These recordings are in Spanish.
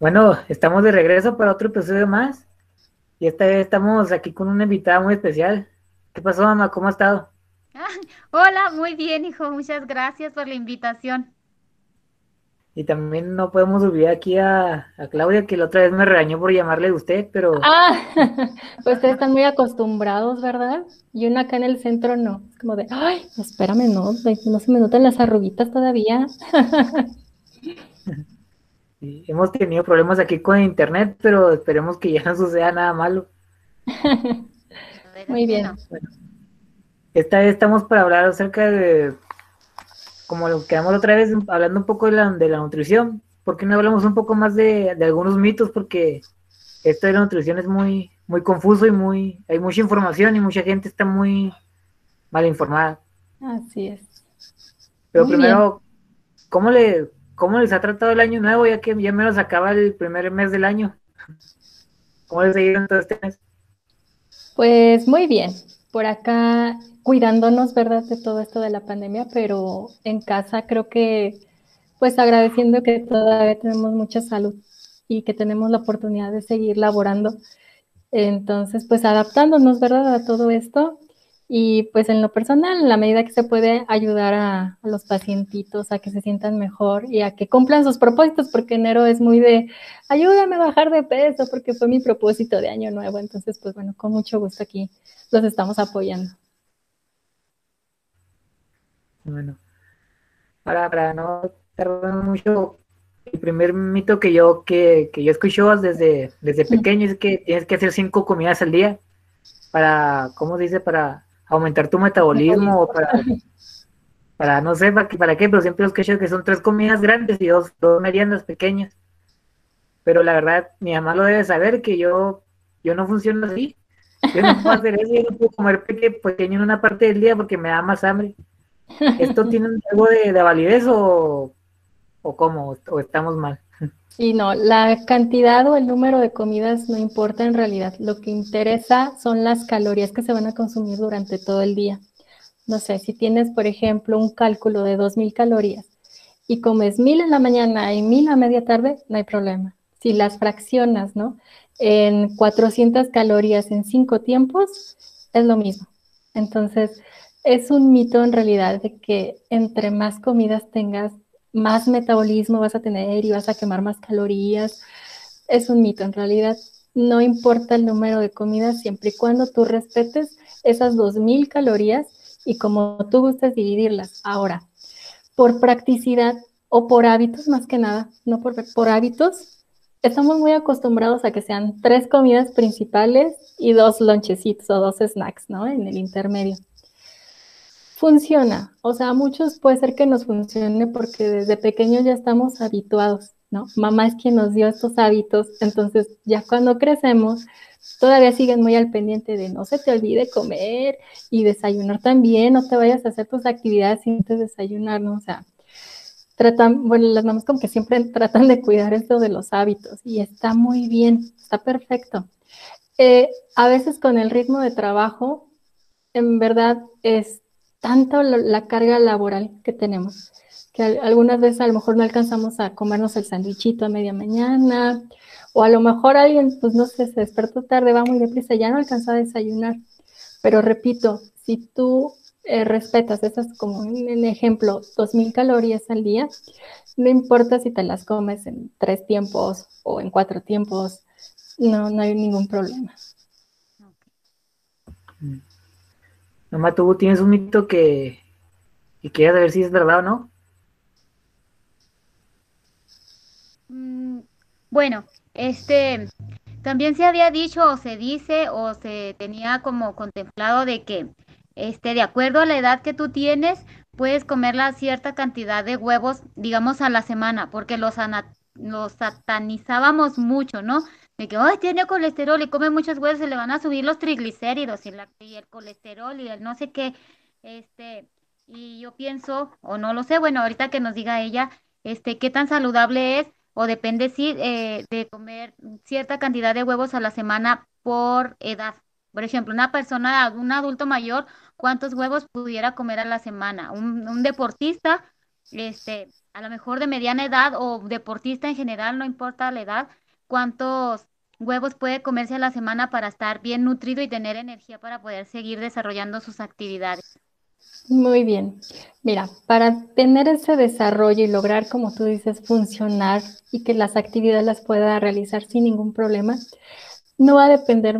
Bueno, estamos de regreso para otro episodio más. Y esta vez estamos aquí con una invitada muy especial. ¿Qué pasó, mamá? ¿Cómo ha estado? Ah, hola, muy bien, hijo. Muchas gracias por la invitación. Y también no podemos olvidar aquí a, a Claudia, que la otra vez me regañó por llamarle de usted, pero... Ah, pues ustedes están muy acostumbrados, ¿verdad? Y uno acá en el centro no. Es como de, ay, espérame, no, no se me notan las arruguitas todavía. Sí, hemos tenido problemas aquí con internet, pero esperemos que ya no suceda nada malo. Muy bien. Bueno, esta vez estamos para hablar acerca de, como lo quedamos otra vez, hablando un poco de la, de la nutrición. ¿Por qué no hablamos un poco más de, de algunos mitos? Porque esto de la nutrición es muy, muy confuso y muy, hay mucha información y mucha gente está muy mal informada. Así es. Pero Muy primero, ¿cómo le, cómo les ha tratado el año nuevo ya que ya menos acaba el primer mes del año? ¿Cómo les ha ido todo este mes? Pues muy bien, por acá cuidándonos, ¿verdad? De todo esto de la pandemia, pero en casa creo que, pues agradeciendo que todavía tenemos mucha salud y que tenemos la oportunidad de seguir laborando. Entonces, pues adaptándonos, ¿verdad? A todo esto y pues en lo personal, en la medida que se puede ayudar a, a los pacientitos a que se sientan mejor y a que cumplan sus propósitos, porque enero es muy de ayúdame a bajar de peso, porque fue mi propósito de año nuevo. Entonces, pues bueno, con mucho gusto aquí los estamos apoyando. Bueno, para, para no tardar mucho, el primer mito que yo, que, que yo escucho desde, desde pequeño es que tienes que hacer cinco comidas al día para, ¿cómo se dice? Para aumentar tu metabolismo o para, no sé para para qué, pero siempre los escucho que son tres comidas grandes y dos, dos medianas pequeñas. Pero la verdad, mi mamá lo debe saber que yo, yo no funciono así. Yo no puedo hacer eso, yo no puedo comer peque- pequeño en una parte del día porque me da más hambre. ¿Esto tiene algo de, de validez o, o cómo? ¿O estamos mal? Y no, la cantidad o el número de comidas no importa en realidad. Lo que interesa son las calorías que se van a consumir durante todo el día. No sé, si tienes, por ejemplo, un cálculo de 2.000 calorías y comes 1.000 en la mañana y 1.000 a media tarde, no hay problema. Si las fraccionas, ¿no? En 400 calorías en cinco tiempos, es lo mismo. Entonces, es un mito en realidad de que entre más comidas tengas, más metabolismo vas a tener y vas a quemar más calorías. Es un mito, en realidad no importa el número de comidas siempre y cuando tú respetes esas 2000 calorías y como tú gustes dividirlas. Ahora, por practicidad o por hábitos más que nada, no por, por hábitos, estamos muy acostumbrados a que sean tres comidas principales y dos lonchecitos o dos snacks, ¿no? En el intermedio. Funciona, o sea, a muchos puede ser que nos funcione porque desde pequeños ya estamos habituados, ¿no? Mamá es quien nos dio estos hábitos, entonces ya cuando crecemos, todavía siguen muy al pendiente de no se te olvide comer y desayunar también, no te vayas a hacer tus actividades sin antes desayunar, ¿no? O sea, tratan, bueno, las mamás como que siempre tratan de cuidar esto de los hábitos y está muy bien, está perfecto. Eh, a veces con el ritmo de trabajo, en verdad es tanto la, carga laboral que tenemos, que al- algunas veces a lo mejor no alcanzamos a comernos el sandwichito a media mañana, o a lo mejor alguien, pues no sé, se despertó tarde, va muy deprisa, ya no alcanzó a desayunar. Pero repito, si tú eh, respetas esas, como en ejemplo, 2000 calorías al día, no importa si te las comes en tres tiempos o en cuatro tiempos, no, no hay ningún problema. Mamá, tú tienes un mito que y quieres saber si es verdad o no. Mm, bueno, este, también se había dicho o se dice o se tenía como contemplado de que, este, de acuerdo a la edad que tú tienes, puedes comer la cierta cantidad de huevos, digamos, a la semana, porque los, los satanizábamos mucho, ¿no? De que, ay, tiene colesterol y come muchos huevos, se le van a subir los triglicéridos y, la- y el colesterol y el no sé qué, este, y yo pienso, o no lo sé, bueno, ahorita que nos diga ella, este, qué tan saludable es o depende sí eh, de comer cierta cantidad de huevos a la semana por edad. Por ejemplo, una persona, un adulto mayor, ¿cuántos huevos pudiera comer a la semana? Un, un deportista, este, a lo mejor de mediana edad o deportista en general, no importa la edad, cuántos huevos puede comerse a la semana para estar bien nutrido y tener energía para poder seguir desarrollando sus actividades. Muy bien. Mira, para tener ese desarrollo y lograr, como tú dices, funcionar y que las actividades las pueda realizar sin ningún problema, no va a depender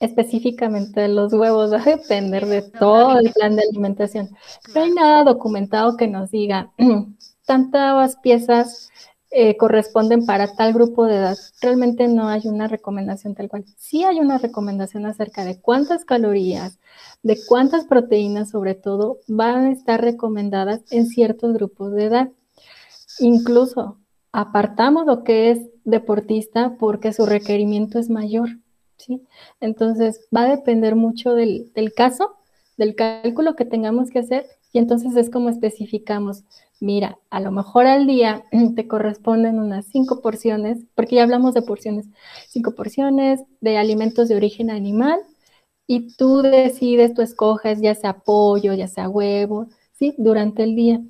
específicamente de los huevos, va a depender de todo el plan de alimentación. No hay nada documentado que nos diga tantas piezas eh, corresponden para tal grupo de edad. Realmente no hay una recomendación tal cual. Sí hay una recomendación acerca de cuántas calorías, de cuántas proteínas sobre todo van a estar recomendadas en ciertos grupos de edad. Incluso apartamos lo que es deportista porque su requerimiento es mayor. ¿sí? Entonces va a depender mucho del, del caso, del cálculo que tengamos que hacer y entonces es como especificamos mira, a lo mejor al día te corresponden unas cinco porciones, porque ya hablamos de porciones, cinco porciones de alimentos de origen animal y tú decides, tú escoges ya sea pollo, ya sea huevo, ¿sí? Durante el día.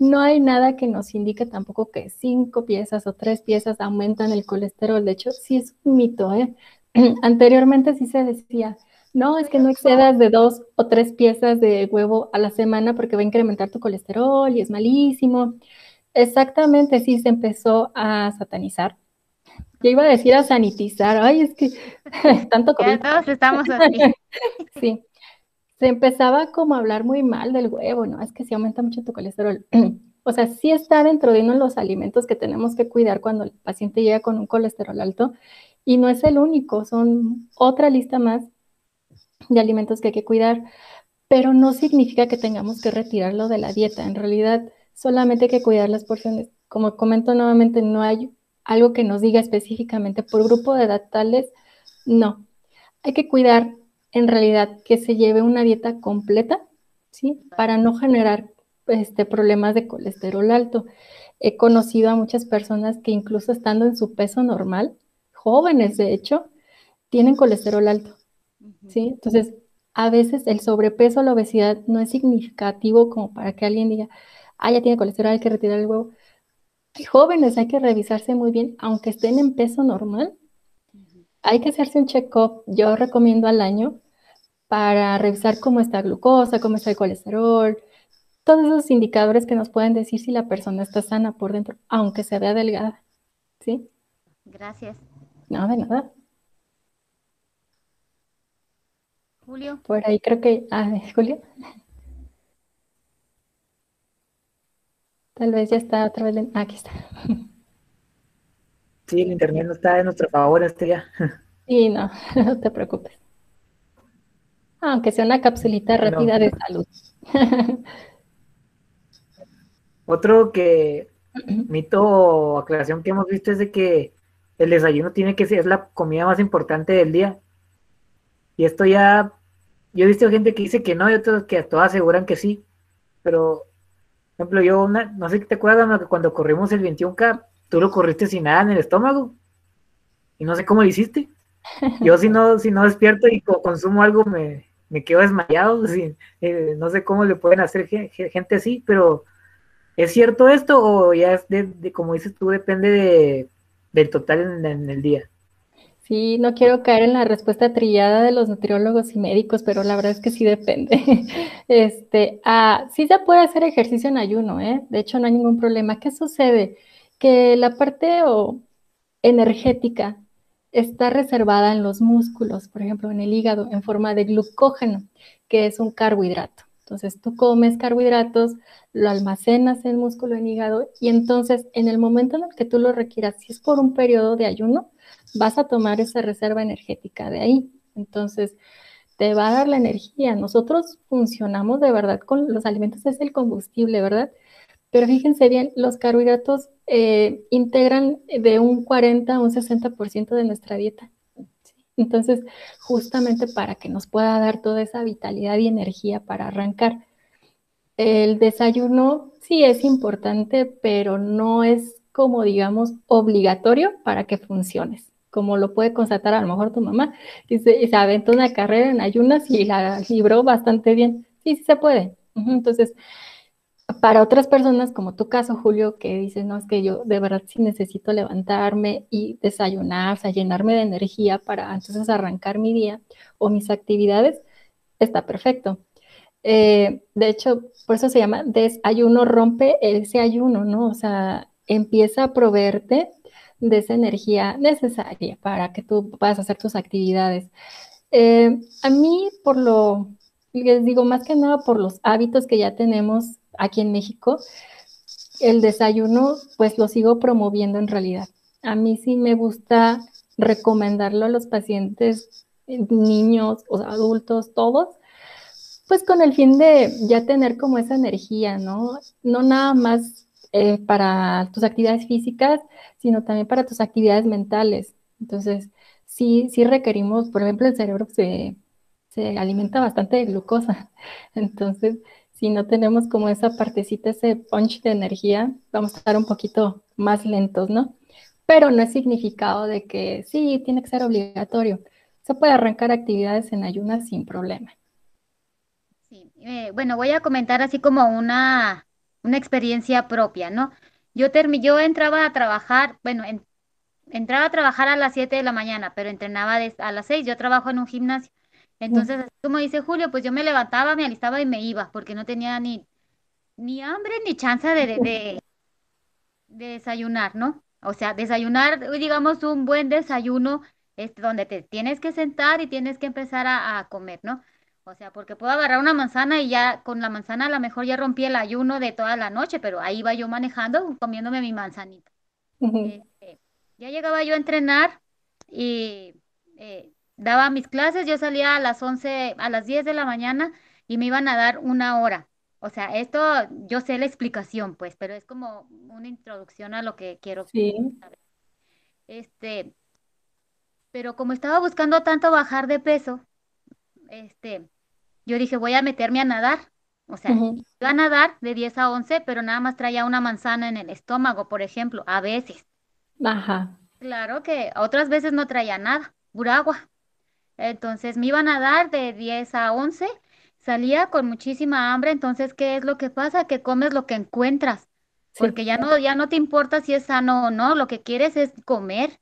No hay nada que nos indique tampoco que cinco piezas o tres piezas aumentan el colesterol. De hecho, sí es un mito, ¿eh? Anteriormente sí se decía, no, es que no excedas de dos o tres piezas de huevo a la semana porque va a incrementar tu colesterol y es malísimo. Exactamente, sí se empezó a satanizar. Yo iba a decir a sanitizar. Ay, es que tanto como. todos estamos así. sí. Se empezaba como a hablar muy mal del huevo, ¿no? Es que sí aumenta mucho tu colesterol. o sea, sí está dentro de uno de los alimentos que tenemos que cuidar cuando el paciente llega con un colesterol alto. Y no es el único, son otra lista más de alimentos que hay que cuidar, pero no significa que tengamos que retirarlo de la dieta. En realidad, solamente hay que cuidar las porciones. Como comento nuevamente, no hay algo que nos diga específicamente por grupo de edad tales, no. Hay que cuidar en realidad que se lleve una dieta completa, ¿sí? Para no generar este, problemas de colesterol alto. He conocido a muchas personas que incluso estando en su peso normal, jóvenes de hecho, tienen colesterol alto. ¿Sí? Entonces, a veces el sobrepeso o la obesidad no es significativo como para que alguien diga, ah, ya tiene colesterol, hay que retirar el huevo. Hay jóvenes, hay que revisarse muy bien, aunque estén en peso normal. Hay que hacerse un check-up, yo recomiendo al año, para revisar cómo está glucosa, cómo está el colesterol, todos esos indicadores que nos pueden decir si la persona está sana por dentro, aunque se vea delgada. ¿Sí? Gracias. No, de nada. Julio. Por ahí creo que. Ah, Julio. Tal vez ya está otra vez. Ah, aquí está. Sí, el internet no está en nuestro favor este día. Sí, no, no te preocupes. Aunque sea una capsulita rápida de salud. Otro que mito o aclaración que hemos visto es de que el desayuno tiene que ser es la comida más importante del día. Y esto ya, yo he visto gente que dice que no y otros que todas aseguran que sí, pero, por ejemplo, yo, no sé qué te acuerdas, que cuando corrimos el 21K, tú lo corriste sin nada en el estómago, y no sé cómo lo hiciste. Yo si no, si no despierto y consumo algo, me, me quedo desmayado, eh, no sé cómo le pueden hacer gente así, pero ¿es cierto esto o ya es de, como dices tú, depende de, del total en el día? Sí, no quiero caer en la respuesta trillada de los nutriólogos y médicos, pero la verdad es que sí depende. Este, ah, sí se puede hacer ejercicio en ayuno, ¿eh? De hecho, no hay ningún problema. ¿Qué sucede? Que la parte energética está reservada en los músculos, por ejemplo, en el hígado, en forma de glucógeno, que es un carbohidrato. Entonces, tú comes carbohidratos, lo almacenas en el músculo en hígado y entonces en el momento en el que tú lo requieras, si es por un periodo de ayuno, vas a tomar esa reserva energética de ahí. Entonces, te va a dar la energía. Nosotros funcionamos de verdad con los alimentos, es el combustible, ¿verdad? Pero fíjense bien, los carbohidratos eh, integran de un 40 a un 60% de nuestra dieta. Entonces, justamente para que nos pueda dar toda esa vitalidad y energía para arrancar. El desayuno sí es importante, pero no es como, digamos, obligatorio para que funciones como lo puede constatar a lo mejor tu mamá, y se, se aventó una carrera en ayunas y la libró bastante bien. Sí, sí se puede. Entonces, para otras personas, como tu caso, Julio, que dices, no, es que yo de verdad sí necesito levantarme y desayunar, o sea, llenarme de energía para entonces arrancar mi día o mis actividades, está perfecto. Eh, de hecho, por eso se llama desayuno, rompe ese ayuno, ¿no? O sea, empieza a proveerte de esa energía necesaria para que tú puedas hacer tus actividades. Eh, a mí, por lo, les digo, más que nada por los hábitos que ya tenemos aquí en México, el desayuno, pues lo sigo promoviendo en realidad. A mí sí me gusta recomendarlo a los pacientes, niños o adultos, todos, pues con el fin de ya tener como esa energía, ¿no? No nada más eh, para tus actividades físicas, sino también para tus actividades mentales. Entonces, sí, sí requerimos, por ejemplo, el cerebro se, se alimenta bastante de glucosa. Entonces, si no tenemos como esa partecita, ese punch de energía, vamos a estar un poquito más lentos, ¿no? Pero no es significado de que sí, tiene que ser obligatorio. Se puede arrancar actividades en ayunas sin problema. Sí, eh, bueno, voy a comentar así como una, una experiencia propia, ¿no? Yo, yo entraba a trabajar, bueno, entraba a trabajar a las 7 de la mañana, pero entrenaba a las 6, yo trabajo en un gimnasio. Entonces, como dice Julio, pues yo me levantaba, me alistaba y me iba, porque no tenía ni, ni hambre ni chance de, de, desayunar, ¿no? O sea, desayunar, digamos, un buen desayuno, es donde te tienes que sentar y tienes que empezar a, comer, ¿no? O sea, porque puedo agarrar una manzana y ya con la manzana a lo mejor ya rompí el ayuno de toda la noche, pero ahí iba yo manejando, comiéndome mi manzanita. Este, ya llegaba yo a entrenar y eh, daba mis clases, yo salía a las 11, a las 10 de la mañana y me iban a dar una hora. O sea, esto yo sé la explicación, pues, pero es como una introducción a lo que quiero sí. saber. Este, pero como estaba buscando tanto bajar de peso, este, yo dije, voy a meterme a nadar. O sea, iba a nadar de 10 a 11, pero nada más traía una manzana en el estómago, por ejemplo, a veces. Ajá. Claro que otras veces no traía nada, pura agua. Entonces me iban a dar de 10 a 11, salía con muchísima hambre, entonces ¿qué es lo que pasa? Que comes lo que encuentras, porque ya no, ya no te importa si es sano o no, lo que quieres es comer,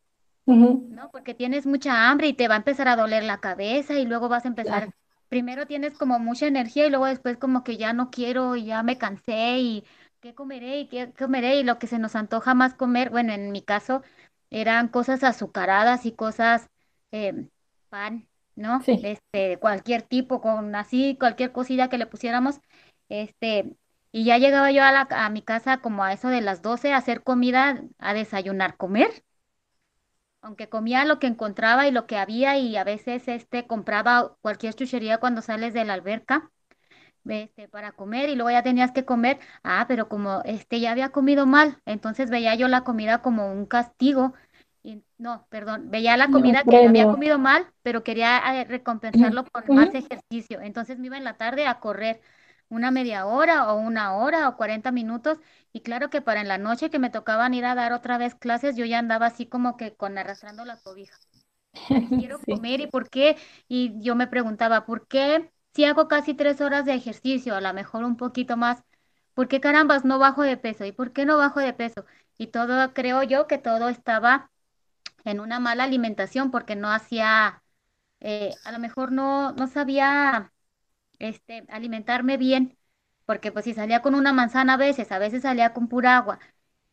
¿no? Porque tienes mucha hambre y te va a empezar a doler la cabeza y luego vas a empezar, primero tienes como mucha energía y luego después como que ya no quiero y ya me cansé y qué comeré y qué comeré y lo que se nos antoja más comer, bueno, en mi caso eran cosas azucaradas y cosas... Eh, pan, ¿no? Sí. Este, cualquier tipo, con así, cualquier cosilla que le pusiéramos, este, y ya llegaba yo a, la, a mi casa como a eso de las 12 a hacer comida, a desayunar, comer. Aunque comía lo que encontraba y lo que había y a veces este compraba cualquier chuchería cuando sales de la alberca este, para comer y luego ya tenías que comer, ah, pero como este ya había comido mal, entonces veía yo la comida como un castigo no, perdón, veía la comida que había comido mal, pero quería eh, recompensarlo con más ejercicio. Entonces me iba en la tarde a correr una media hora o una hora o 40 minutos. Y claro que para en la noche que me tocaban ir a dar otra vez clases, yo ya andaba así como que con arrastrando la cobija. Quiero comer y por qué. Y yo me preguntaba, ¿por qué si hago casi tres horas de ejercicio, a lo mejor un poquito más, ¿por qué carambas no bajo de peso? ¿Y por qué no bajo de peso? Y todo, creo yo que todo estaba en una mala alimentación porque no hacía, eh, a lo mejor no, no sabía este, alimentarme bien, porque pues si salía con una manzana a veces, a veces salía con pura agua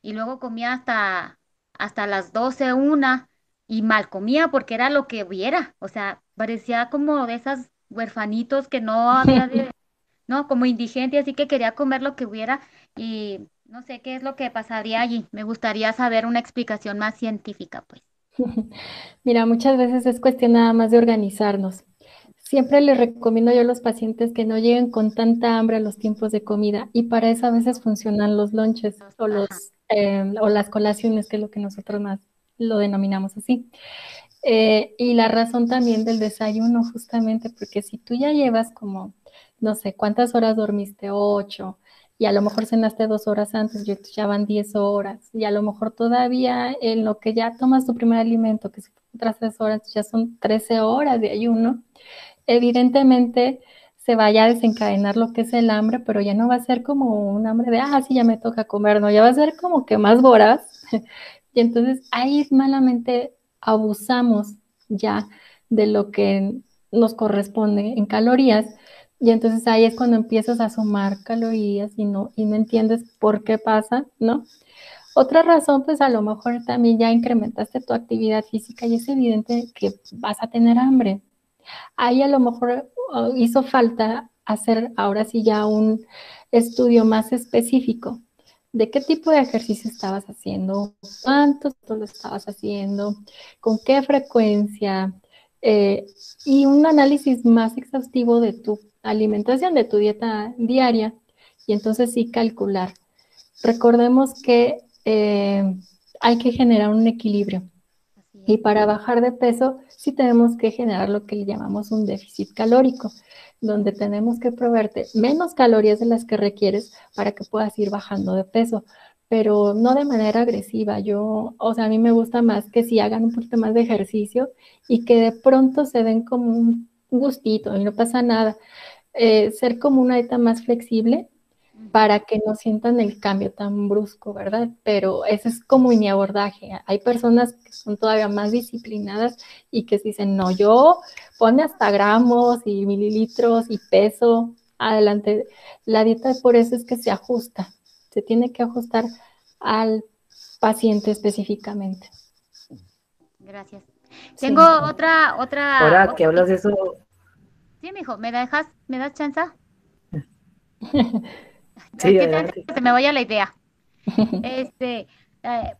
y luego comía hasta, hasta las 12, una y mal comía porque era lo que hubiera, o sea, parecía como de esas huerfanitos que no había de, no, como indigente, así que quería comer lo que hubiera y no sé qué es lo que pasaría allí. Me gustaría saber una explicación más científica, pues. Mira, muchas veces es cuestión nada más de organizarnos. Siempre les recomiendo yo a los pacientes que no lleguen con tanta hambre a los tiempos de comida y para eso a veces funcionan los lunches o, los, em, o las colaciones, que es lo que nosotros más lo denominamos así. Eh, y la razón también del desayuno, justamente, porque si tú ya llevas como, no sé, ¿cuántas horas dormiste? Ocho, y a lo mejor cenaste dos horas antes, ya van diez horas, y a lo mejor todavía en lo que ya tomas tu primer alimento, que son otras tres horas, ya son trece horas de ayuno, evidentemente se vaya a desencadenar lo que es el hambre, pero ya no va a ser como un hambre de, ah, sí, ya me toca comer, no, ya va a ser como que más voraz. y entonces ahí malamente abusamos ya de lo que nos corresponde en calorías. Y entonces ahí es cuando empiezas a sumar calorías y no, y no entiendes por qué pasa, ¿no? Otra razón, pues a lo mejor también ya incrementaste tu actividad física y es evidente que vas a tener hambre. Ahí a lo mejor hizo falta hacer ahora sí ya un estudio más específico de qué tipo de ejercicio estabas haciendo, cuánto lo estabas haciendo, con qué frecuencia eh, y un análisis más exhaustivo de tu alimentación, de tu dieta diaria y entonces sí calcular. Recordemos que eh, hay que generar un equilibrio. Y para bajar de peso, sí tenemos que generar lo que llamamos un déficit calórico, donde tenemos que proveerte menos calorías de las que requieres para que puedas ir bajando de peso, pero no de manera agresiva. Yo, o sea, a mí me gusta más que si hagan un poquito más de ejercicio y que de pronto se den como un gustito y no pasa nada. Eh, ser como una dieta más flexible para que no sientan el cambio tan brusco, ¿verdad? Pero ese es como mi abordaje. Hay personas que son todavía más disciplinadas y que dicen, no, yo pone hasta gramos y mililitros y peso adelante. La dieta por eso es que se ajusta, se tiene que ajustar al paciente específicamente. Gracias. Tengo otra, otra. Ahora que hablas de eso. Sí, mijo, ¿me dejas, me das chance? Sí, se me vaya la idea. Este, eh,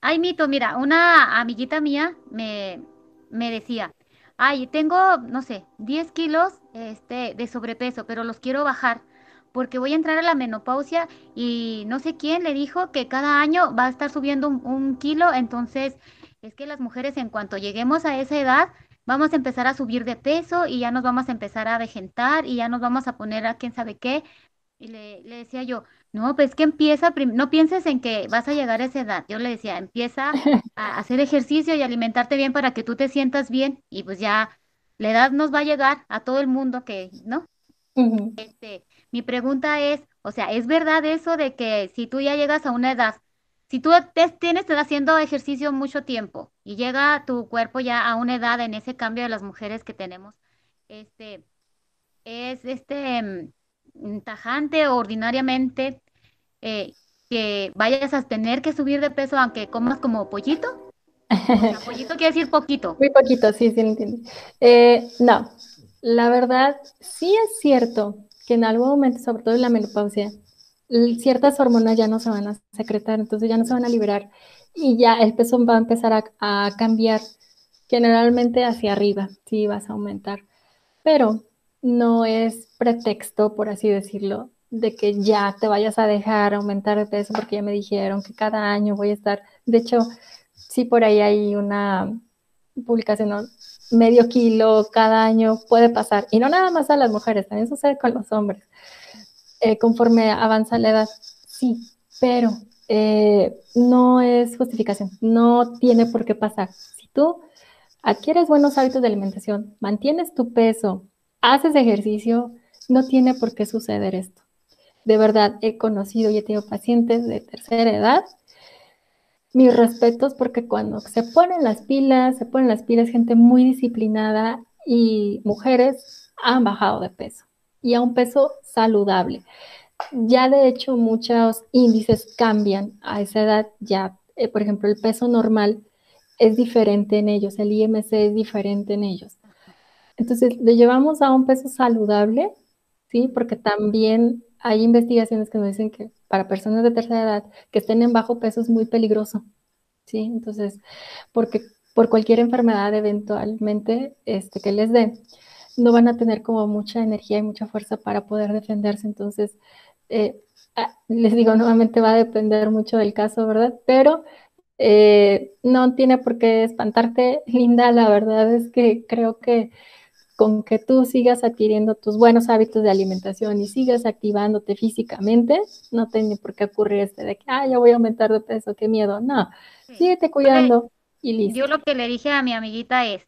ay, mito, mira, una amiguita mía me, me decía, ay, tengo, no sé, 10 kilos este, de sobrepeso, pero los quiero bajar porque voy a entrar a la menopausia y no sé quién le dijo que cada año va a estar subiendo un, un kilo, entonces es que las mujeres en cuanto lleguemos a esa edad, vamos a empezar a subir de peso y ya nos vamos a empezar a vegetar y ya nos vamos a poner a quién sabe qué. Y le, decía yo, no, pues que empieza, no pienses en que vas a llegar a esa edad. Yo le decía, empieza a hacer ejercicio y alimentarte bien para que tú te sientas bien y pues ya la edad nos va a llegar a todo el mundo que, ¿no? Este, mi pregunta es, o sea, ¿es verdad eso de que si tú ya llegas a una edad, si tú te, tienes haciendo ejercicio mucho tiempo y llega tu cuerpo ya a una edad en ese cambio de las mujeres que tenemos, este, es este tajante o ordinariamente eh, que vayas a tener que subir de peso aunque comas como pollito? pollito quiere decir poquito. Muy poquito, sí, sí, entiendo. Eh, no, la verdad, sí es cierto que en algún momento, sobre todo en la menopausia, ciertas hormonas ya no se van a secretar, entonces ya no se van a liberar y ya el peso va a empezar a, a cambiar generalmente hacia arriba, sí vas a aumentar. Pero no es pretexto, por así decirlo, de que ya te vayas a dejar aumentar de peso porque ya me dijeron que cada año voy a estar. De hecho, sí por ahí hay una publicación, medio kilo cada año puede pasar. Y no nada más a las mujeres, también sucede con los hombres. Eh, conforme avanza la edad, sí, pero eh, no es justificación, no tiene por qué pasar. Si tú adquieres buenos hábitos de alimentación, mantienes tu peso, haces ejercicio, no tiene por qué suceder esto. De verdad, he conocido y he tenido pacientes de tercera edad. Mis respetos porque cuando se ponen las pilas, se ponen las pilas gente muy disciplinada y mujeres han bajado de peso y a un peso saludable. Ya de hecho muchos índices cambian a esa edad. Ya, eh, por ejemplo, el peso normal es diferente en ellos, el IMC es diferente en ellos. Entonces, le llevamos a un peso saludable, ¿sí? Porque también hay investigaciones que nos dicen que para personas de tercera edad que estén en bajo peso es muy peligroso, ¿sí? Entonces, porque por cualquier enfermedad eventualmente este, que les dé, no van a tener como mucha energía y mucha fuerza para poder defenderse. Entonces, eh, ah, les digo, nuevamente va a depender mucho del caso, ¿verdad? Pero eh, no tiene por qué espantarte, Linda. La verdad es que creo que con que tú sigas adquiriendo tus buenos hábitos de alimentación y sigas activándote físicamente, no tiene por qué ocurrir este de que, ah, ya voy a aumentar de peso, qué miedo. No, síguete cuidando y listo. Yo lo que le dije a mi amiguita es,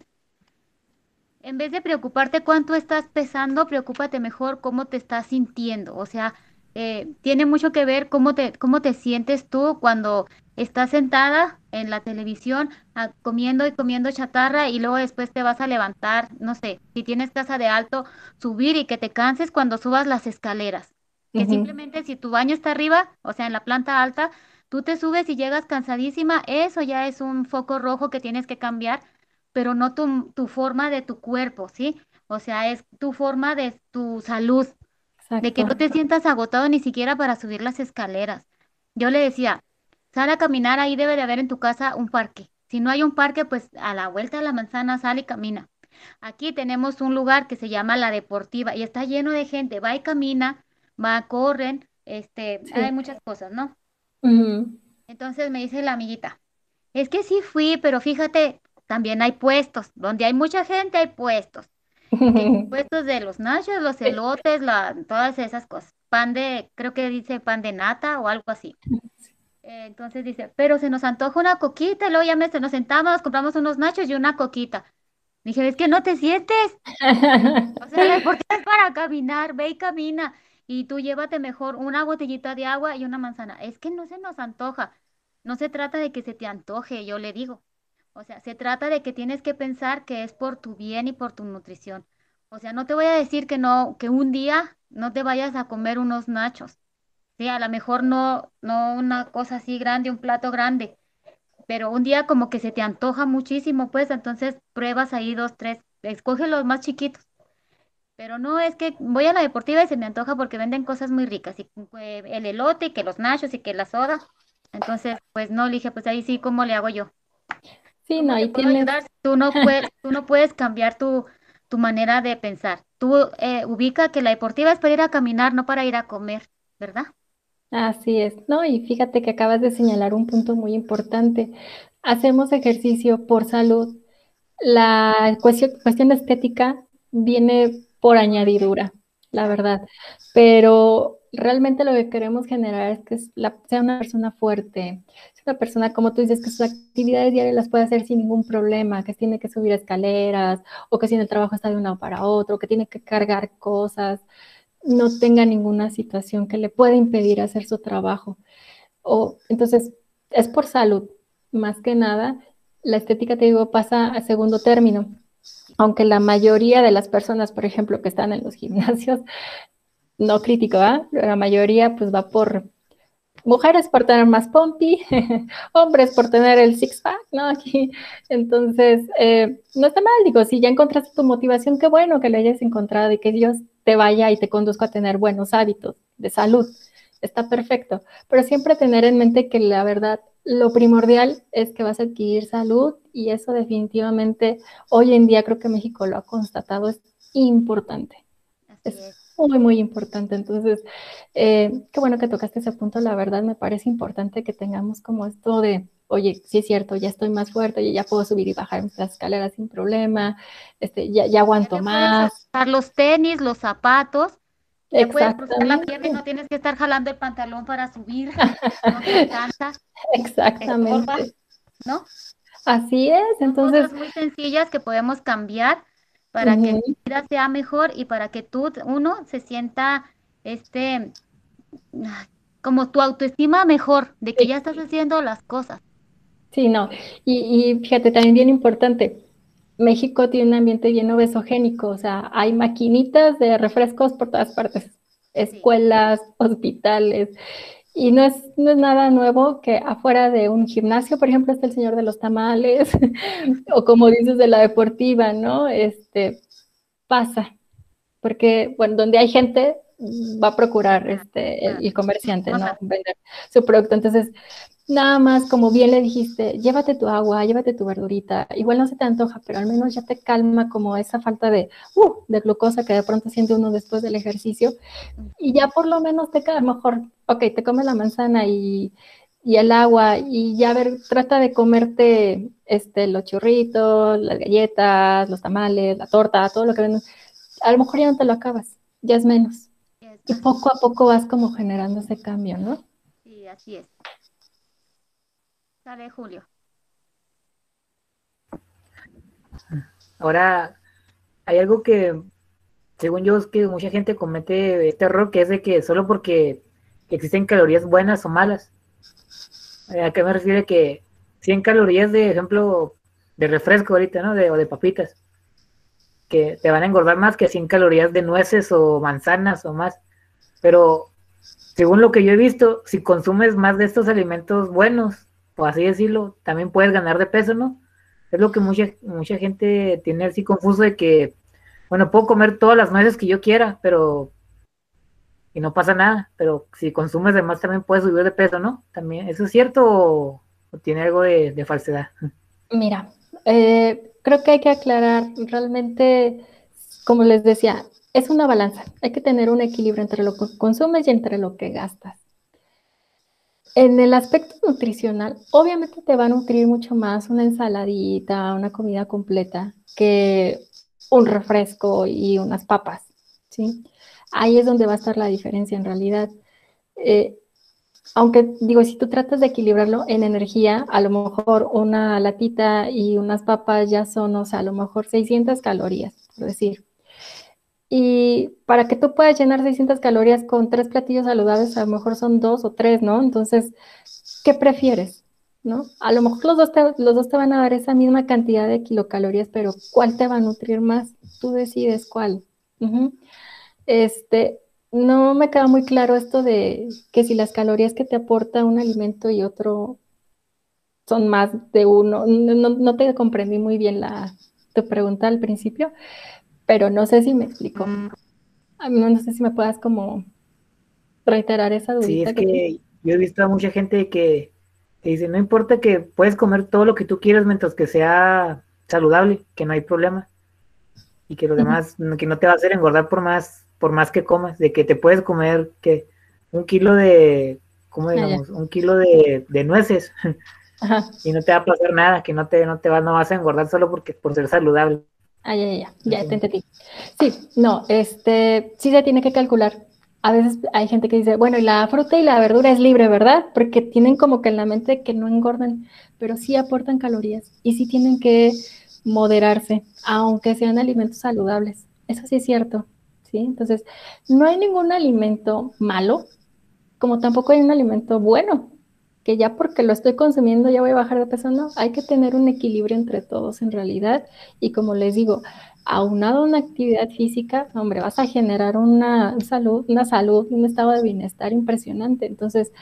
en vez de preocuparte cuánto estás pesando, preocúpate mejor cómo te estás sintiendo. O sea, eh, tiene mucho que ver cómo te, cómo te sientes tú cuando estás sentada en la televisión ah, comiendo y comiendo chatarra y luego después te vas a levantar, no sé, si tienes casa de alto, subir y que te canses cuando subas las escaleras. Que simplemente si tu baño está arriba, o sea, en la planta alta, tú te subes y llegas cansadísima, eso ya es un foco rojo que tienes que cambiar pero no tu, tu forma de tu cuerpo, ¿sí? O sea, es tu forma de tu salud, de que no te sientas agotado ni siquiera para subir las escaleras. Yo le decía, sal a caminar, ahí debe de haber en tu casa un parque. Si no hay un parque, pues a la vuelta de la manzana sal y camina. Aquí tenemos un lugar que se llama La Deportiva y está lleno de gente, va y camina, va, corren, este, hay muchas cosas, ¿no? Entonces me dice la amiguita, es que sí fui, pero fíjate, también hay puestos, donde hay mucha gente hay puestos. puestos de los nachos, los elotes, la, todas esas cosas. Pan de, creo que dice pan de nata o algo así. Eh, entonces dice, pero se nos antoja una coquita, y luego ya me, nos sentamos, compramos unos nachos y una coquita. Dije, es que no te sientes. o sea, ¿por qué es para caminar? Ve y camina. Y tú llévate mejor una botellita de agua y una manzana. Es que no se nos antoja. No se trata de que se te antoje, yo le digo. O sea, se trata de que tienes que pensar que es por tu bien y por tu nutrición. O sea, no te voy a decir que no, que un día no te vayas a comer unos nachos. Sí, a lo mejor no, no una cosa así grande, un plato grande, pero un día como que se te antoja muchísimo, pues entonces pruebas ahí dos, tres, escoge los más chiquitos. Pero no es que voy a la deportiva y se me antoja porque venden cosas muy ricas, y eh, el elote, y que los nachos y que la soda. Entonces, pues no, le dije, pues ahí sí, ¿cómo le hago yo? Sí, no, ahí tienes... Tú no puedes, tú no puedes cambiar tu, tu manera de pensar. Tú eh, ubica que la deportiva es para ir a caminar, no para ir a comer, ¿verdad? Así es, ¿no? Y fíjate que acabas de señalar un punto muy importante. Hacemos ejercicio por salud. La cuestión, estética viene por añadidura, la verdad. Pero realmente lo que queremos generar es que sea una persona fuerte, una persona, como tú dices, que sus actividades diarias las puede hacer sin ningún problema, que tiene que subir escaleras, o que si en el trabajo está de un lado para otro, que tiene que cargar cosas, no tenga ninguna situación que le pueda impedir hacer su trabajo. O, entonces, es por salud, más que nada. La estética, te digo, pasa a segundo término. Aunque la mayoría de las personas, por ejemplo, que están en los gimnasios, no crítico, ¿ah? La mayoría pues va por mujeres por tener más pompi, hombres por tener el six pack, ¿no? Aquí, entonces, eh, no está mal, digo, si ya encontraste tu motivación, qué bueno que lo hayas encontrado y que Dios te vaya y te conduzca a tener buenos hábitos de salud, está perfecto, pero siempre tener en mente que la verdad, lo primordial es que vas a adquirir salud y eso definitivamente hoy en día creo que México lo ha constatado, es importante. es muy, muy importante. Entonces, eh, qué bueno que tocaste ese punto. La verdad, me parece importante que tengamos como esto de, oye, sí es cierto, ya estoy más fuerte, ya puedo subir y bajar las escaleras sin problema, este, ya, ya aguanto más. los tenis, los zapatos. Te puedes la pierna y no tienes que estar jalando el pantalón para subir. no te Exactamente. ¿No? Así es, entonces. Cosas muy sencillas que podemos cambiar para que tu vida sea mejor y para que tú, uno, se sienta, este, como tu autoestima mejor, de que ya estás haciendo las cosas. Sí, no. Y, y fíjate, también bien importante, México tiene un ambiente bien obesogénico, o sea, hay maquinitas de refrescos por todas partes, escuelas, hospitales. Y no es, no es nada nuevo que afuera de un gimnasio, por ejemplo, está el señor de los tamales, o como dices de la deportiva, ¿no? Este pasa, porque bueno, donde hay gente va a procurar este el, comerciante, ¿no? Vender su producto. Entonces, Nada más, como bien le dijiste, llévate tu agua, llévate tu verdurita. Igual no se te antoja, pero al menos ya te calma como esa falta de, uh, de glucosa que de pronto siente uno después del ejercicio. Y ya por lo menos te queda mejor. Ok, te come la manzana y, el agua y ya ver, trata de comerte este, los churritos, las galletas, los tamales, la torta, todo lo que ven. A lo mejor ya no te lo acabas, ya es menos. Y poco a poco vas como generando ese cambio, ¿no? Sí, así es. Sale Julio. Ahora, hay algo que, según yo, es que mucha gente comete este error, que es de que solo porque existen calorías buenas o malas. ¿A qué me refiero? Que 100 calorías de ejemplo de refresco ahorita, ¿no? De, o de papitas, que te van a engordar más que 100 calorías de nueces o manzanas o más. Pero según lo que yo he visto, si consumes más de estos alimentos buenos, o así decirlo, también puedes ganar de peso, ¿no? Es lo que mucha, mucha gente tiene así confuso de que, bueno, puedo comer todas las nueces que yo quiera, pero y no pasa nada, pero si consumes de más también puedes subir de peso, ¿no? También, ¿eso es cierto o, tiene algo de, falsedad? Mira, eh, creo que hay que aclarar, realmente, como les decía, es una balanza, hay que tener un equilibrio entre lo que consumes y entre lo que gastas. En el aspecto nutricional, obviamente te va a nutrir mucho más una ensaladita, una comida completa, que un refresco y unas papas, ¿sí? ahí es donde va a estar la diferencia en realidad. Eh, aunque digo, si tú tratas de equilibrarlo en energía, a lo mejor una latita y unas papas ya son, o sea, a lo mejor 600 calorías, por decir. Y para que tú puedas llenar 600 calorías con tres platillos saludables, a lo mejor son dos o tres, ¿no? Entonces, ¿qué prefieres? ¿No? A lo mejor los dos, te, los dos te van a dar esa misma cantidad de kilocalorías, pero ¿cuál te va a nutrir más? Tú decides cuál. Este, no me queda muy claro esto de que si las calorías que te aporta un alimento y otro son más de uno. No, te comprendí muy bien la, tu pregunta al principio, pero no sé si me explico. No, no sé si me puedas como reiterar esa duda. Sí, es que, yo he visto a mucha gente que, que, dice, no importa que puedes comer todo lo que tú quieras mientras que sea saludable, que no hay problema. Y que lo demás, que no te va a hacer engordar por más por más que comas, de que te puedes comer que un kilo de, ¿cómo ah, digamos? un kilo de, nueces y no te va a pasar nada, que no te, no te vas, no vas a engordar solo porque por ser saludable. Ah, ya, ya, ya, te entendí. Sí, no, este, sí se tiene que calcular. A veces hay gente que dice, bueno, y la fruta y la verdura es libre, ¿verdad? Porque tienen como que en la mente que no engordan, pero sí aportan calorías y sí tienen que moderarse, aunque sean alimentos saludables. Eso sí es cierto. Entonces, no hay ningún alimento malo, como tampoco hay un alimento bueno, que ya porque lo estoy consumiendo ya voy a bajar de peso, no, hay que tener un equilibrio entre todos en realidad y como les digo, aunado a una actividad física, hombre, vas a generar una salud, una salud, un estado de bienestar impresionante. Entonces,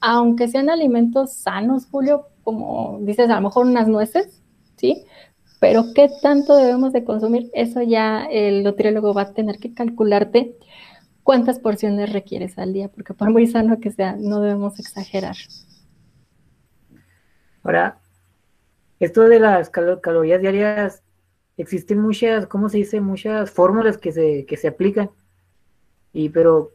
aunque sean alimentos sanos, Julio, como dices, a lo mejor unas nueces, ¿sí? Pero qué tanto debemos de consumir, eso ya el nutriólogo va a tener que calcularte cuántas porciones requieres al día, porque por muy sano que sea, no debemos exagerar. Ahora, esto de las calorías diarias, existen muchas, ¿cómo se dice? Muchas fórmulas que se, que se aplican, y pero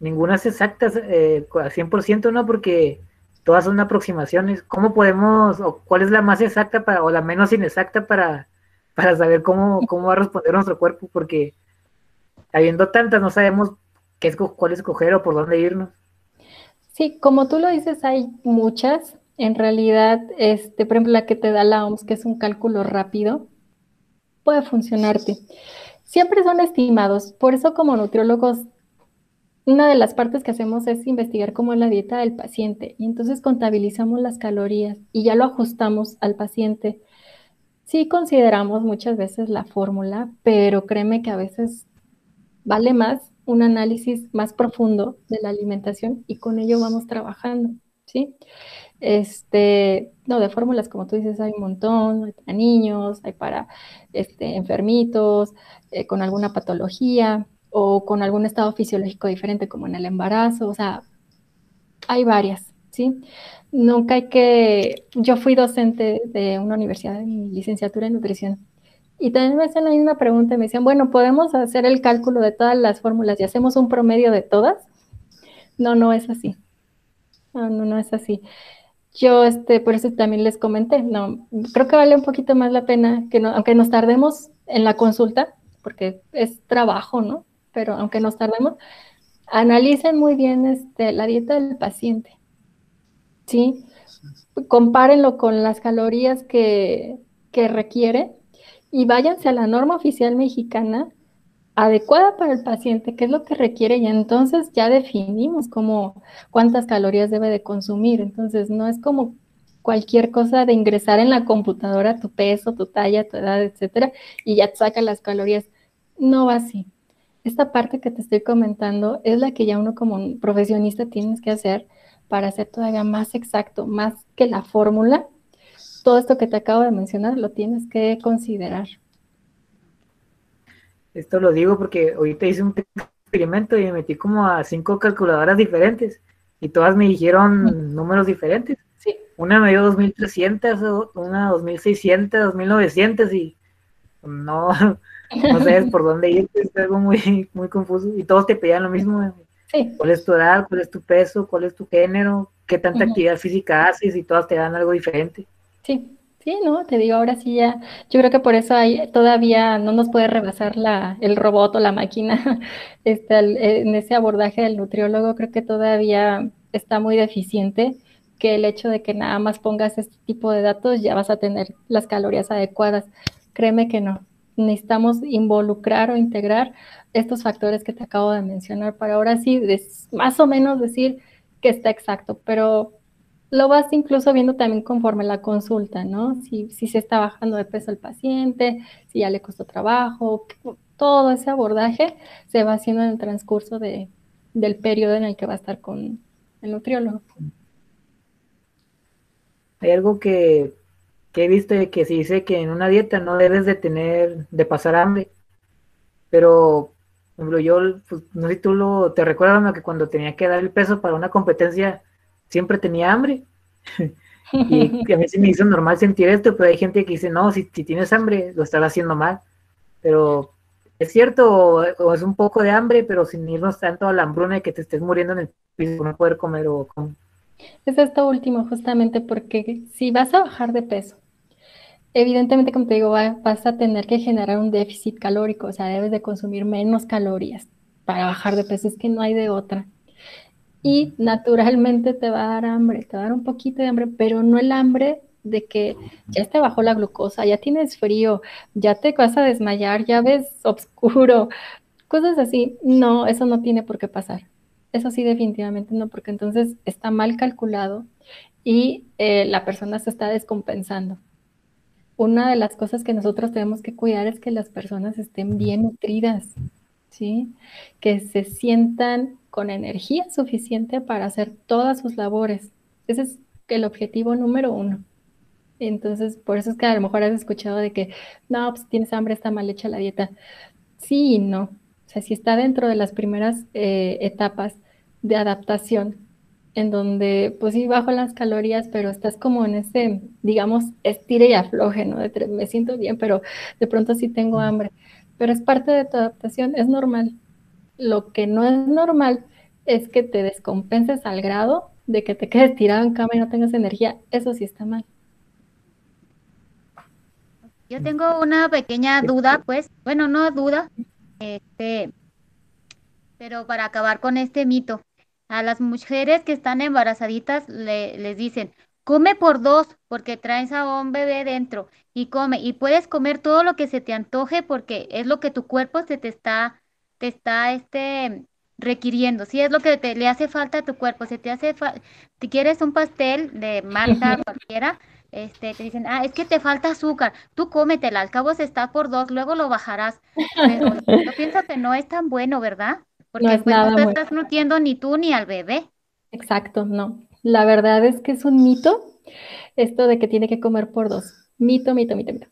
ninguna es exacta eh, al 100%, ¿no? Porque todas son aproximaciones. ¿Cómo podemos, o cuál es la más exacta para, o la menos inexacta para, para saber cómo, cómo va a responder nuestro cuerpo? Porque habiendo tantas, no sabemos qué es, cuál escoger o por dónde irnos. Sí, como tú lo dices, hay muchas. En realidad, este, por ejemplo, la que te da la OMS, que es un cálculo rápido, puede funcionarte. Siempre son estimados, por eso como nutriólogos una de las partes que hacemos es investigar cómo es la dieta del paciente y entonces contabilizamos las calorías y ya lo ajustamos al paciente. Sí consideramos muchas veces la fórmula, pero créeme que a veces vale más un análisis más profundo de la alimentación y con ello vamos trabajando, ¿sí? Este, no, de fórmulas, como tú dices, hay un montón, hay para niños, hay para este, enfermitos, eh, con alguna patología, o con algún estado fisiológico diferente como en el embarazo, o sea, hay varias, ¿sí? Nunca hay que, yo fui docente de una universidad de licenciatura en nutrición y también me hacían la misma pregunta me decían, bueno, ¿podemos hacer el cálculo de todas las fórmulas y hacemos un promedio de todas? No, no es así. No, no, no es así. Yo, este, por eso también les comenté, no, creo que vale un poquito más la pena que no, aunque nos tardemos en la consulta, porque es trabajo, ¿no? Pero aunque nos tardemos, analicen muy bien este, la dieta del paciente. ¿Sí? Compárenlo con las calorías que, requiere y váyanse a la norma oficial mexicana adecuada para el paciente, qué es lo que requiere y entonces ya definimos como cuántas calorías debe de consumir. Entonces no es como cualquier cosa de ingresar en la computadora tu peso, tu talla, tu edad, etcétera, y ya te saca las calorías. No va así. Esta parte que te estoy comentando es la que ya uno como un profesionista tienes que hacer para ser todavía más exacto, más que la fórmula. Todo esto que te acabo de mencionar lo tienes que considerar. Esto lo digo porque ahorita hice un experimento y me metí como a cinco calculadoras diferentes y todas me dijeron números diferentes. Sí. Una me dio 2300, una 2600, 2900 y no, no sabes por dónde ir, es algo muy, muy confuso y todos te pedían lo mismo. Sí. ¿Cuál es tu edad? ¿Cuál es tu peso? ¿Cuál es tu género? ¿Qué tanta actividad física haces? Y todas te dan algo diferente. Sí, sí, no, te digo, ahora sí ya, yo creo que por eso hay, todavía no nos puede rebasar la, el robot o la máquina este, en ese abordaje del nutriólogo, creo que todavía está muy deficiente que el hecho de que nada más pongas este tipo de datos ya vas a tener las calorías adecuadas. Créeme que no. Necesitamos involucrar o integrar estos factores que te acabo de mencionar para ahora sí más o menos decir que está exacto, pero lo vas incluso viendo también conforme la consulta, ¿no? Si, si se está bajando de peso el paciente, si ya le costó trabajo, todo ese abordaje se va haciendo en el transcurso de, del periodo en el que va a estar con el nutriólogo. Hay algo que, he visto de que se dice que en una dieta no debes de tener, de pasar hambre, pero por ejemplo, yo, pues, no sé si tú lo, te recuerdas que cuando tenía que dar el peso para una competencia, siempre tenía hambre. y a mí se me hizo normal sentir esto, pero hay gente que dice, no, si, si tienes hambre, lo estás haciendo mal. Pero es cierto, o, es un poco de hambre, pero sin irnos tanto a la hambruna de que te estés muriendo en el piso, no poder comer o comer. Es esto último, justamente porque si vas a bajar de peso, evidentemente, como te digo, vas a tener que generar un déficit calórico, o sea, debes de consumir menos calorías para bajar de peso, es que no hay de otra. Y naturalmente te va a dar hambre, te va a dar un poquito de hambre, pero no el hambre de que ya te bajó la glucosa, ya tienes frío, ya te vas a desmayar, ya ves oscuro, cosas así. No, eso no tiene por qué pasar. Eso sí, definitivamente no, porque entonces está mal calculado y eh, la persona se está descompensando. Una de las cosas que nosotros tenemos que cuidar es que las personas estén bien nutridas, ¿sí? Que se sientan con energía suficiente para hacer todas sus labores. Ese es el objetivo número uno. Entonces, por eso es que a lo mejor has escuchado de que, no, pues tienes hambre, está mal hecha la dieta. Sí y no. O sea, si está dentro de las primeras eh, etapas de adaptación, en donde pues sí bajo las calorías, pero estás como en ese, digamos, estire y afloje, ¿no? De, me siento bien, pero de pronto sí tengo hambre. Pero es parte de tu adaptación, es normal. Lo que no es normal es que te descompenses al grado de que te quedes tirado en cama y no tengas energía. Eso sí está mal. Yo tengo una pequeña duda, pues, bueno, no duda, este, pero para acabar con este mito, a las mujeres que están embarazaditas le, les dicen, come por dos porque traes a un bebé dentro y come y puedes comer todo lo que se te antoje porque es lo que tu cuerpo se te está te está este requiriendo, si es lo que te, le hace falta a tu cuerpo, si te hace si quieres un pastel de marca cualquiera, este, te dicen, ah, es que te falta azúcar, tú cómetela, al cabo se está por dos, luego lo bajarás. Pero yo pienso que no es tan bueno, ¿verdad? Porque no, es pues, no te estás nutriendo ni tú ni al bebé. Exacto, no. La verdad es que es un mito esto de que tiene que comer por dos. Mito, mito, mito, mito.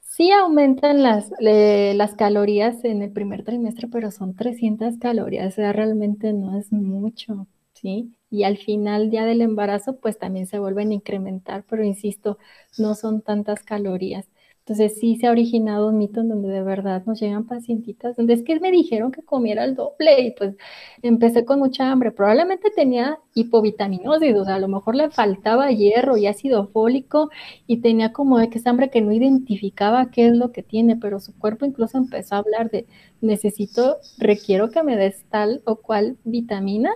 Sí aumentan las, las calorías en el primer trimestre, pero son 300 calorías, o sea, realmente no es mucho, ¿sí? y al final ya del embarazo pues también se vuelven a incrementar, pero insisto, no son tantas calorías. Entonces sí se ha originado un mito en donde de verdad nos llegan pacientitas, donde es que me dijeron que comiera el doble y pues empecé con mucha hambre. Probablemente tenía hipovitaminosis, o sea, a lo mejor le faltaba hierro y ácido fólico y tenía como de que esa hambre que no identificaba qué es lo que tiene, pero su cuerpo incluso empezó a hablar de necesito, requiero que me des tal o cual vitamina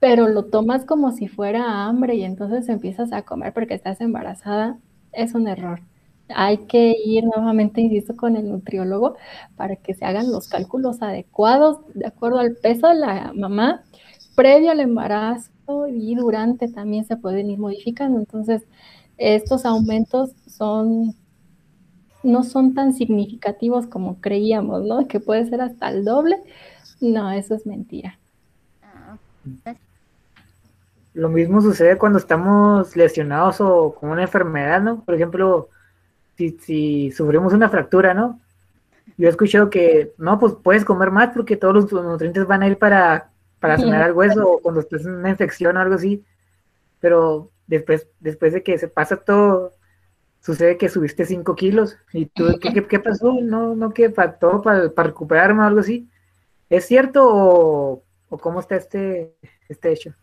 pero lo tomas como si fuera hambre y entonces empiezas a comer porque estás embarazada, es un error. hay que ir nuevamente, insisto, con el nutriólogo para que se hagan los cálculos adecuados de acuerdo al peso de la mamá previo al embarazo y durante también se pueden ir modificando. Entonces, estos aumentos son no son tan significativos como creíamos, ¿no? Que puede ser hasta el doble. No, eso es mentira. Lo mismo sucede cuando estamos lesionados o con una enfermedad, ¿no? Por ejemplo, si, sufrimos una fractura, ¿no? Yo he escuchado que, no, pues puedes comer más porque todos los nutrientes van a ir para, para sanar el hueso o cuando estés en una infección o algo así. Pero después, después de que se pasa todo, sucede que subiste 5 kilos y tú, ¿qué, pasó? No, no, ¿qué faltó para, para recuperarme o algo así? ¿Es cierto o, o cómo está este, este hecho?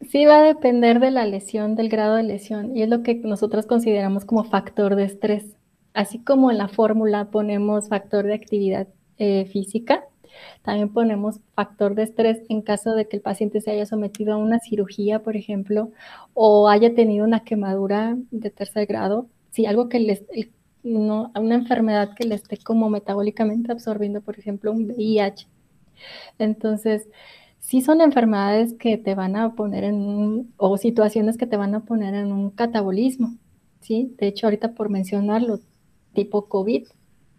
Sí, va a depender de la lesión, del grado de lesión, y es lo que nosotros consideramos como factor de estrés. Así como en la fórmula ponemos factor de actividad eh, física, también ponemos factor de estrés en caso de que el paciente se haya sometido a una cirugía, por ejemplo, o haya tenido una quemadura de tercer grado, si algo que les, no, una enfermedad que le esté como metabólicamente absorbiendo, por ejemplo, un VIH. Entonces, sí son enfermedades que te van a poner en un, o situaciones que te van a poner en un catabolismo, ¿sí? De hecho, ahorita por mencionarlo, tipo COVID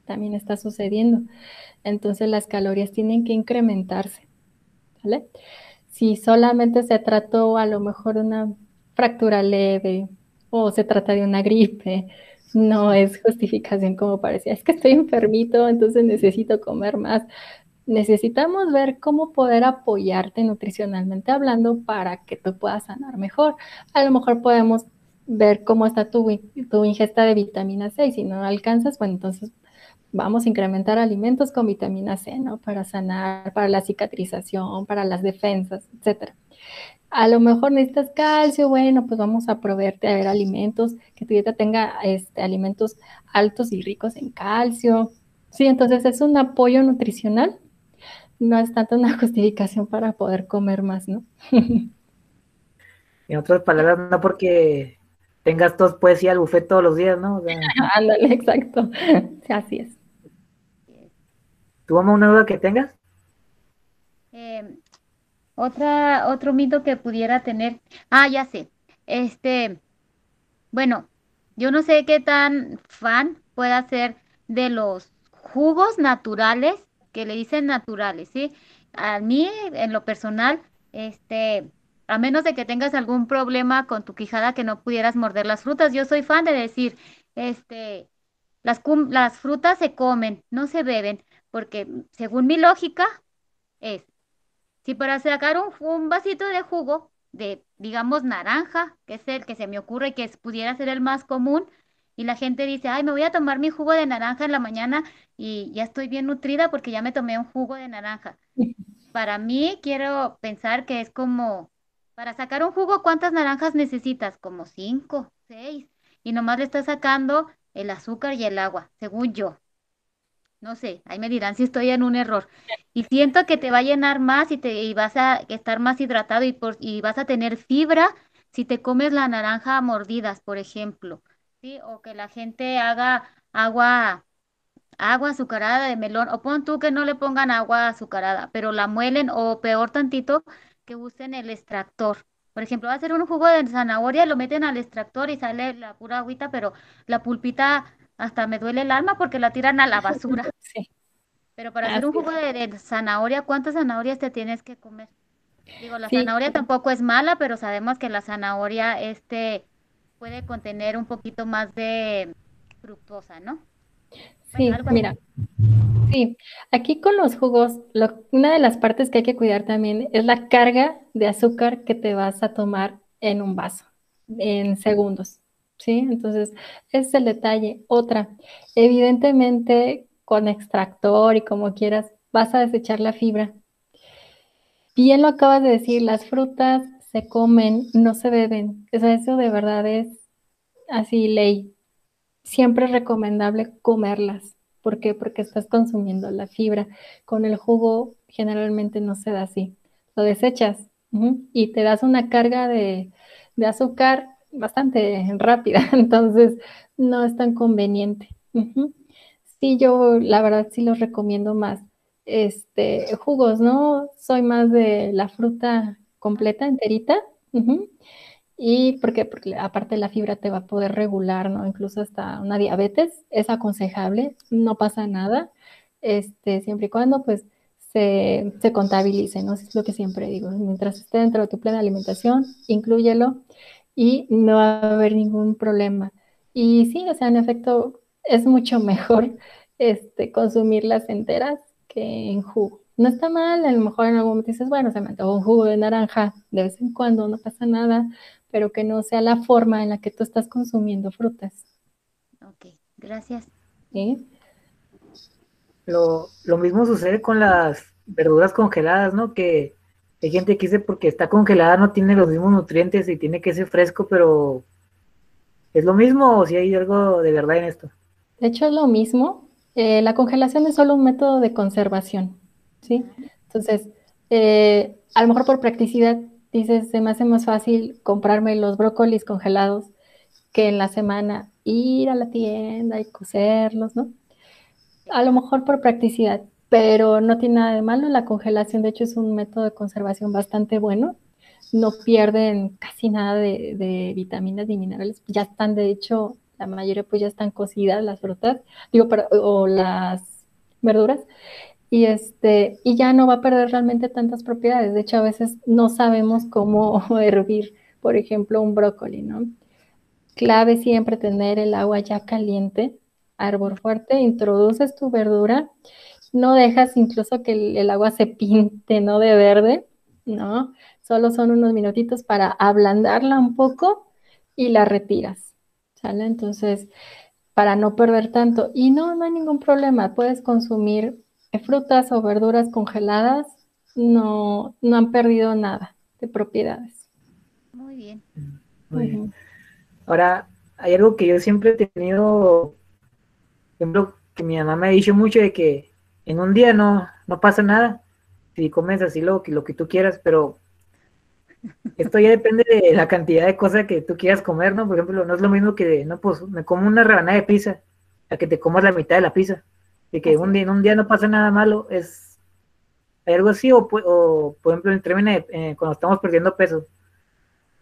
también está sucediendo. Entonces las calorías tienen que incrementarse, ¿vale? Si solamente se trató a lo mejor una fractura leve o se trata de una gripe, no es justificación como parecía, es que estoy enfermito, entonces necesito comer más. Necesitamos ver cómo poder apoyarte nutricionalmente hablando para que tú puedas sanar mejor. A lo mejor podemos ver cómo está tu, tu ingesta de vitamina C y si no alcanzas, bueno, entonces vamos a incrementar alimentos con vitamina C, ¿no? Para sanar, para la cicatrización, para las defensas, etcétera. A lo mejor necesitas calcio, bueno, pues vamos a proveerte a ver alimentos, que tu dieta tenga este, alimentos altos y ricos en calcio. Sí, entonces es un apoyo nutricional, no es tanto una justificación para poder comer más, ¿no? en otras palabras, no porque tengas tos, puedes ir al buffet todos los días, ¿no? Ándale, exacto. así es. ¿Tú, mamá, una duda que tengas? Eh, otra, otro mito que pudiera tener. Ah, ya sé. Este, bueno, yo no sé qué tan fan pueda ser de los jugos naturales, que le dicen naturales, ¿sí? A mí, en lo personal, este, a menos de que tengas algún problema con tu quijada que no pudieras morder las frutas. Yo soy fan de decir, este, las, las frutas se comen, no se beben, porque según mi lógica es, si para sacar un, un vasito de jugo de, digamos, naranja, que es el que se me ocurre que pudiera ser el más común, y la gente dice, ay, me voy a tomar mi jugo de naranja en la mañana y ya estoy bien nutrida porque ya me tomé un jugo de naranja. Para mí, quiero pensar que es como para sacar un jugo, ¿cuántas naranjas necesitas? Como cinco, seis. Y nomás le estás sacando el azúcar y el agua, según yo. No sé, ahí me dirán si estoy en un error. Y siento que te va a llenar más y, te, y vas a estar más hidratado y, por, y vas a tener fibra si te comes la naranja a mordidas, por ejemplo. ¿Sí? O que la gente haga agua, agua azucarada de melón. O pon tú que no le pongan agua azucarada, pero la muelen o peor tantito, que usen el extractor. Por ejemplo, va a hacer un jugo de zanahoria, lo meten al extractor y sale la pura agüita, pero la pulpita hasta me duele el alma porque la tiran a la basura. Sí. Pero para hacer un jugo de, zanahoria, ¿cuántas zanahorias te tienes que comer? Digo, la zanahoria tampoco es mala, pero sabemos que la zanahoria este puede contener un poquito más de fructosa, ¿no? Sí, mira, sí, aquí con los jugos, una de las partes que hay que cuidar también es la carga de azúcar que te vas a tomar en un vaso, en segundos, ¿sí? Entonces, ese es el detalle. Otra, evidentemente con extractor y como quieras, vas a desechar la fibra. Bien lo acabas de decir, las frutas se comen, no se beben. eso de verdad es así ley siempre es recomendable comerlas. ¿Por qué? Porque estás consumiendo la fibra. Con el jugo generalmente no se da así. Lo desechas y te das una carga de, azúcar bastante rápida, entonces no es tan conveniente. Sí, yo la verdad sí los recomiendo más. Este, jugos, ¿no? Soy más de la fruta completa, enterita. Y porque, aparte la fibra te va a poder regular, ¿no? Incluso hasta una diabetes es aconsejable, no pasa nada, este, siempre y cuando pues se, se contabilice, ¿no? Es lo que siempre digo, mientras esté dentro de tu plan de alimentación, inclúyelo y no va a haber ningún problema. Y sí, o sea, en efecto, es mucho mejor este, consumirlas enteras que en jugo. No está mal, a lo mejor en algún momento dices, bueno, se me antojó un jugo de naranja de vez en cuando, no pasa nada, pero que no sea la forma en la que tú estás consumiendo frutas. Ok, gracias. Lo, lo mismo sucede con las verduras congeladas, ¿no? Que hay gente que dice porque está congelada no tiene los mismos nutrientes y tiene que ser fresco, pero ¿es lo mismo o si hay algo de verdad en esto? De hecho es lo mismo. Eh, la congelación es solo un método de conservación, ¿sí? Entonces, eh, a lo mejor por practicidad dices, se me hace más fácil comprarme los brócolis congelados que en la semana ir a la tienda y cocerlos, ¿no? A lo mejor por practicidad, pero no tiene nada de malo. La congelación, de hecho, es un método de conservación bastante bueno. No pierden casi nada de, vitaminas y minerales. Ya están, de hecho, la mayoría pues ya están cocidas las frutas, digo, o las verduras y este y ya no va a perder realmente tantas propiedades. De hecho, a veces no sabemos cómo hervir, por ejemplo, un brócoli, ¿no? Clave siempre tener el agua ya caliente, árbol fuerte, introduces tu verdura, no dejas incluso que el, agua se pinte, ¿no? De verde, ¿no? Solo son unos minutitos para ablandarla un poco y la retiras, ¿sale? Entonces, para no perder tanto. Y no, no hay ningún problema, puedes consumir frutas o verduras congeladas no, no han perdido nada de propiedades. Muy bien. Muy bien. Ahora, hay algo que yo siempre he tenido, ejemplo, que mi mamá me ha dicho mucho de que en un día no, no pasa nada si comes así lo, lo que tú quieras, pero esto ya depende de la cantidad de cosas que tú quieras comer, ¿no? Por ejemplo, no es lo mismo que, no, pues me como una rebanada de pizza, a que te comas la mitad de la pizza de que un día, en un día no pasa nada malo, es ¿hay algo así, o, o por ejemplo, en términos de, eh, cuando estamos perdiendo peso,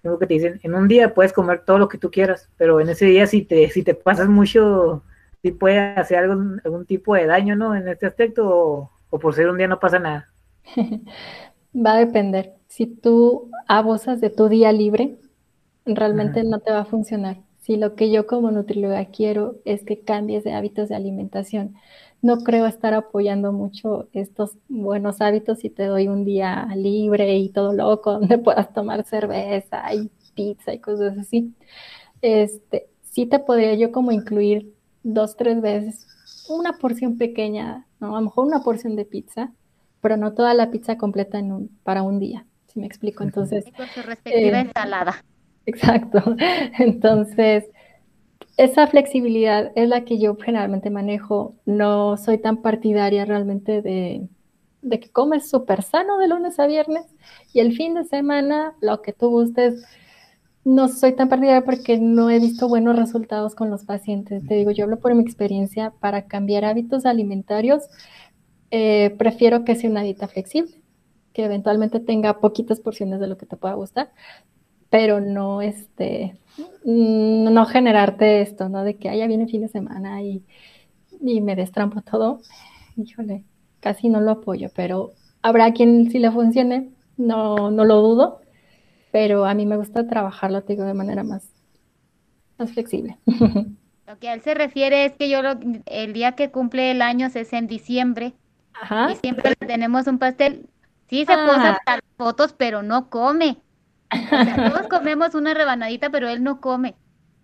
algo que te dicen, en un día puedes comer todo lo que tú quieras, pero en ese día si te, si te pasas mucho, sí puede hacer algún, algún tipo de daño, ¿no? En este aspecto, o, o por ser un día no pasa nada. Va a depender. Si tú abusas de tu día libre, realmente no te va a funcionar. Si lo que yo como nutrióloga quiero es que cambies de hábitos de alimentación, no creo estar apoyando mucho estos buenos hábitos si te doy un día libre y todo loco donde puedas tomar cerveza y pizza y cosas así. Este, sí te podría yo como incluir dos, tres veces una porción pequeña, ¿no? a lo mejor una porción de pizza, pero no toda la pizza completa en un, para un día, si me explico. Entonces, con su respectiva eh, ensalada. Exacto. Entonces, esa flexibilidad es la que yo generalmente manejo. No soy tan partidaria realmente de, que comes súper sano de lunes a viernes y el fin de semana lo que tú gustes. No soy tan partidaria porque no he visto buenos resultados con los pacientes. Te digo, yo hablo por mi experiencia, para cambiar hábitos alimentarios, eh, prefiero que sea una dieta flexible, que eventualmente tenga poquitas porciones de lo que te pueda gustar, pero no este no generarte esto, ¿no? De que haya viene fin de semana y, me destrampo todo. Híjole, casi no lo apoyo, pero habrá quien sí le funcione, no, no lo dudo, pero a mí me gusta trabajarlo, te digo, de manera más, más flexible. Lo que a él se refiere es que yo el día que cumple el año es en diciembre y siempre tenemos un pastel. Sí se ah. posa fotos, pero no come todos comemos una rebanadita, pero él no come.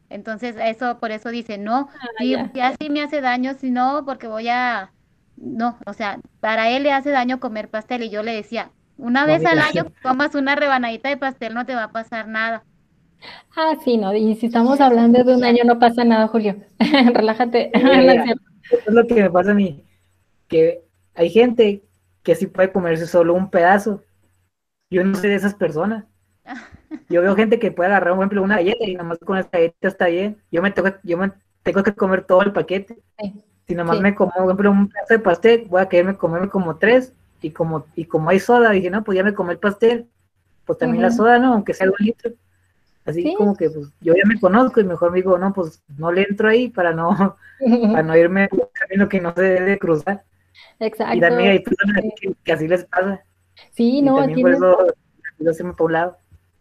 Entonces, eso, por eso dice, no, ah, ya. sí me hace daño, si no, porque voy a, no, o sea, para él le hace daño comer pastel y yo le decía, una vez al año comas una rebanadita de pastel, no te va a pasar nada. Ah, sí, no, y si estamos hablando de un año no pasa nada, Julio, relájate. es lo que me pasa a mí, que hay gente que sí puede comerse solo un pedazo, yo no soy de esas personas, Yo veo gente que puede agarrar, por ejemplo, una galleta y nada más con esa galleta está bien. Yo me tengo, yo me tengo que comer todo el paquete. Si nada más me como, por ejemplo, un pedazo de pastel, voy a quererme comerme como tres y como, y como hay soda, dije, no, pues ya me comí el pastel, pues también la soda, ¿no? Aunque sea un litro. Así como que pues, yo ya me conozco y mejor me digo, no, pues no le entro ahí para no, para no irme un camino que no se debe cruzar. Exacto. Y también hay personas que, así les pasa. Sí, no, tienes, por eso,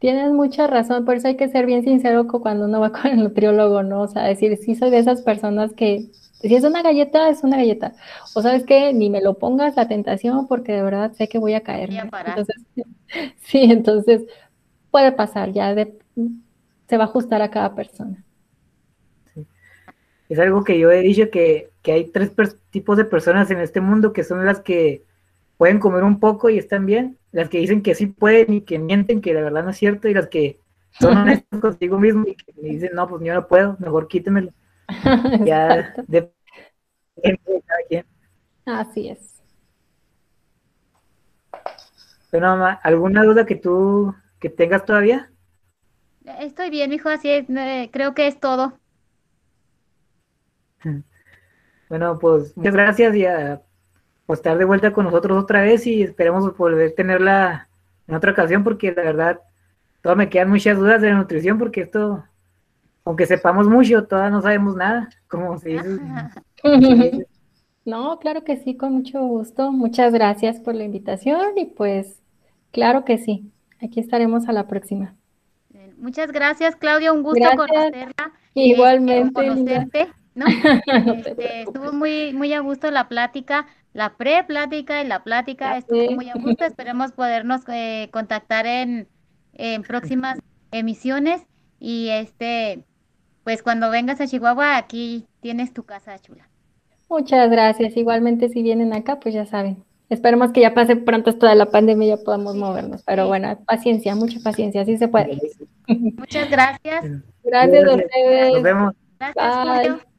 Tienes mucha razón, por eso hay que ser bien sincero cuando uno va con el nutriólogo, ¿no? O sea, decir, sí soy de esas personas que si es una galleta, es una galleta. O sabes que ni me lo pongas la tentación porque de verdad sé que voy a caer. Entonces, sí, entonces puede pasar, ya se va a ajustar a cada persona. Es algo que yo he dicho que, hay tres tipos de personas en este mundo que son las que pueden comer un poco y están bien, las que dicen que sí pueden y que mienten, que la verdad no es cierto, y las que son honestas contigo mismo y que dicen, no, pues yo no puedo, mejor quítemelo. ya depende de cada quien. Así es. Bueno, mamá, ¿alguna duda que tú que tengas todavía? Estoy bien, hijo, así es, creo que es todo. Bueno, pues muchas gracias y a pues, estar de vuelta con nosotros otra vez y esperemos poder tenerla en otra ocasión porque la verdad todavía me quedan muchas dudas de la nutrición porque esto, aunque sepamos mucho, todavía no sabemos nada, como se dice. No, claro que sí, con mucho gusto. Muchas gracias por la invitación y pues claro que sí. Aquí estaremos a la próxima. Muchas gracias, Claudia. Un gusto conocerla. Igualmente. conocerte, ¿no? Este, estuvo muy, muy a gusto la plática, la pre-plática y la plática estuvo muy a gusto. Esperemos podernos eh, contactar en, en próximas emisiones y este, pues cuando vengas a Chihuahua, aquí tienes tu casa chula. Muchas gracias. Igualmente, si vienen acá, pues ya saben. Esperemos que ya pase pronto esto de la pandemia y ya podamos movernos. Pero bueno, paciencia, mucha paciencia, así se puede. Muchas gracias. Gracias a ustedes. Nos vemos. Gracias, Julio.